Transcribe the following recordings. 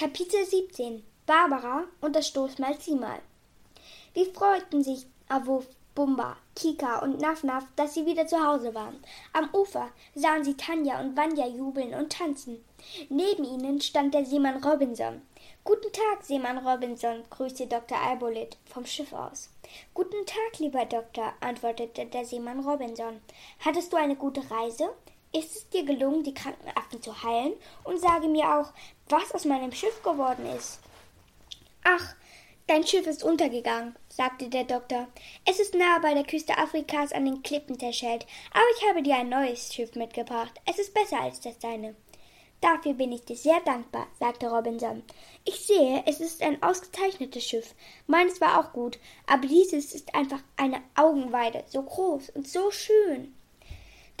Kapitel 17 Barbara und das Stoßmal Ziehmal Wie freuten sich Awuf, Bumba, Kika und Nafnaf, dass sie wieder zu Hause waren. Am Ufer sahen sie Tanja und Vanya jubeln und tanzen. Neben ihnen stand der Seemann Robinson. Guten Tag, Seemann Robinson, grüßte Dr. Albolit vom Schiff aus. Guten Tag, lieber Doktor, antwortete der Seemann Robinson. Hattest du eine gute Reise? Ist es dir gelungen, die kranken Affen zu heilen? Und sage mir auch, was aus meinem Schiff geworden ist. Ach, dein Schiff ist untergegangen, sagte der Doktor. Es ist nahe bei der Küste Afrikas an den Klippen zerschellt, aber ich habe dir ein neues Schiff mitgebracht. Es ist besser als das deine. Dafür bin ich dir sehr dankbar, sagte Robinson. Ich sehe, es ist ein ausgezeichnetes Schiff. Meines war auch gut, aber dieses ist einfach eine Augenweide, so groß und so schön.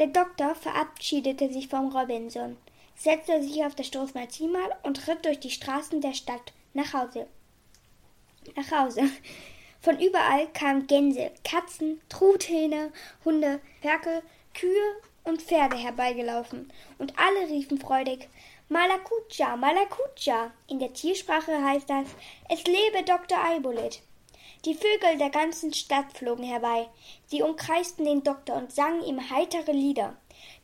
Der Doktor verabschiedete sich vom Robinson, setzte sich auf das Stoßmalzimal und ritt durch die Straßen der Stadt nach Hause. Nach Hause. Von überall kamen Gänse, Katzen, Truthähne, Hunde, Ferkel, Kühe und Pferde herbeigelaufen, und alle riefen freudig Malakucha, Malakucha. In der Tiersprache heißt das Es lebe Dr. Eibolit. Die Vögel der ganzen Stadt flogen herbei. Sie umkreisten den Doktor und sangen ihm heitere Lieder.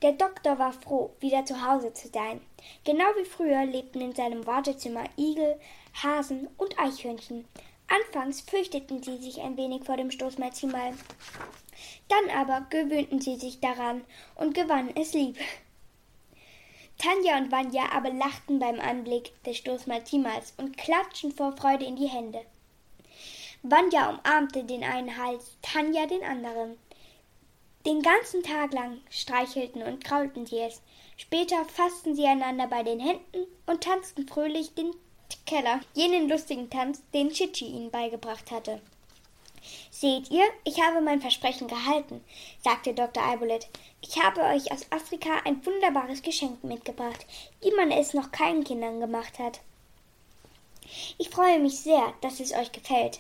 Der Doktor war froh, wieder zu Hause zu sein. Genau wie früher lebten in seinem Wartezimmer Igel, Hasen und Eichhörnchen. Anfangs fürchteten sie sich ein wenig vor dem Stoßmalzimal. Dann aber gewöhnten sie sich daran und gewannen es lieb. Tanja und Vanya aber lachten beim Anblick des Stoßmalzimals und klatschten vor Freude in die Hände. Vanya umarmte den einen Hals, Tanja den anderen. Den ganzen Tag lang streichelten und kraulten sie es. Später fassten sie einander bei den Händen und tanzten fröhlich den Keller, jenen lustigen Tanz, den Chichi ihnen beigebracht hatte. Seht ihr, ich habe mein Versprechen gehalten, sagte Dr. Albolet. Ich habe euch aus Afrika ein wunderbares Geschenk mitgebracht, wie man es noch keinen Kindern gemacht hat. Ich freue mich sehr, dass es euch gefällt.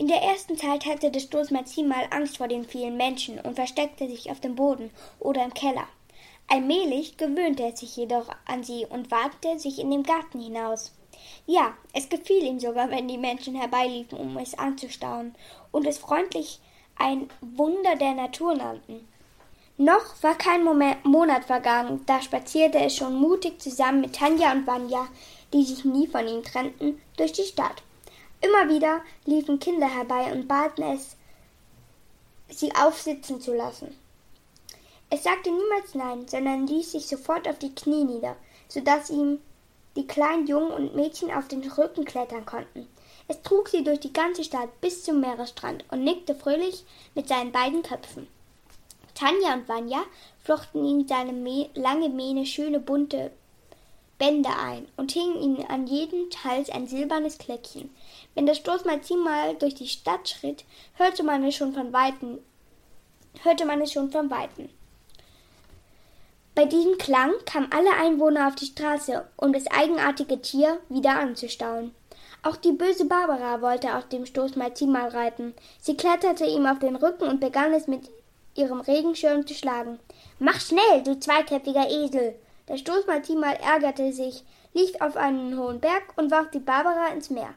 In der ersten Zeit hatte das Stoßmazin mal Angst vor den vielen Menschen und versteckte sich auf dem Boden oder im Keller. Allmählich gewöhnte er sich jedoch an sie und wagte sich in den Garten hinaus. Ja, es gefiel ihm sogar, wenn die Menschen herbeiliefen, um es anzustaunen und es freundlich ein Wunder der Natur nannten. Noch war kein Moment, Monat vergangen, da spazierte es schon mutig zusammen mit Tanja und Vanya, die sich nie von ihm trennten, durch die Stadt. Immer wieder liefen Kinder herbei und baten es, sie aufsitzen zu lassen. Es sagte niemals Nein, sondern ließ sich sofort auf die Knie nieder, so dass ihm die kleinen Jungen und Mädchen auf den Rücken klettern konnten. Es trug sie durch die ganze Stadt bis zum Meeresstrand und nickte fröhlich mit seinen beiden Köpfen. Tanja und Vanya flochten in seine lange Mähne schöne bunte Bänder ein und hingen ihnen an jeden Hals ein silbernes Kleckchen. Wenn das Stoßmalzin mal durch die Stadt schritt, hörte man es schon von Weitem, hörte man es schon von Weitem. Bei diesem Klang kamen alle Einwohner auf die Straße, um das eigenartige Tier wieder anzustaunen. Auch die böse Barbara wollte auf dem Stoßmalzin mal reiten. Sie kletterte ihm auf den Rücken und begann es mit ihrem Regenschirm zu schlagen. Mach schnell, du zweiköpfiger Esel! Der Stoßmaltimal ärgerte sich, lief auf einen hohen Berg und warf die Barbara ins Meer.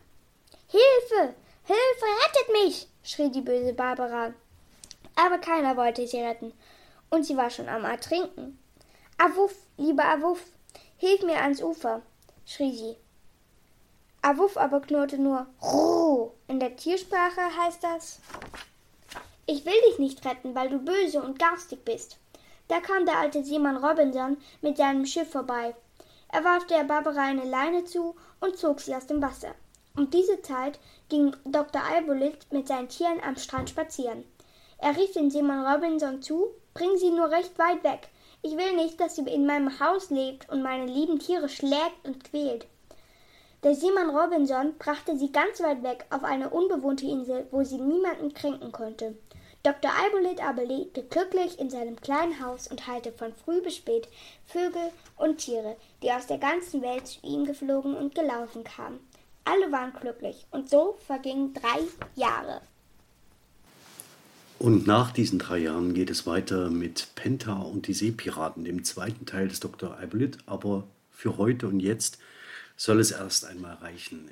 Hilfe! Hilfe! Rettet mich! schrie die böse Barbara. Aber keiner wollte sie retten, und sie war schon am Ertrinken. Awuff, lieber Awuff, hilf mir ans Ufer, schrie sie. Awuff aber knurrte nur Ruh. In der Tiersprache heißt das Ich will dich nicht retten, weil du böse und garstig bist. Da kam der alte Seemann Robinson mit seinem Schiff vorbei. Er warf der Barbara eine Leine zu und zog sie aus dem Wasser. Um diese Zeit ging Dr. Albolit mit seinen Tieren am Strand spazieren. Er rief den Seemann Robinson zu, bring sie nur recht weit weg. Ich will nicht, dass sie in meinem Haus lebt und meine lieben Tiere schlägt und quält. Der Seemann Robinson brachte sie ganz weit weg auf eine unbewohnte Insel, wo sie niemanden kränken konnte. Dr. Albolit aber lebte glücklich in seinem kleinen Haus und heilte von früh bis spät Vögel und Tiere, die aus der ganzen Welt zu ihm geflogen und gelaufen kamen. Alle waren glücklich, und so vergingen drei Jahre. Und nach diesen drei Jahren geht es weiter mit Penta und die Seepiraten, dem zweiten Teil des Dr. Albolit. Aber für heute und jetzt soll es erst einmal reichen.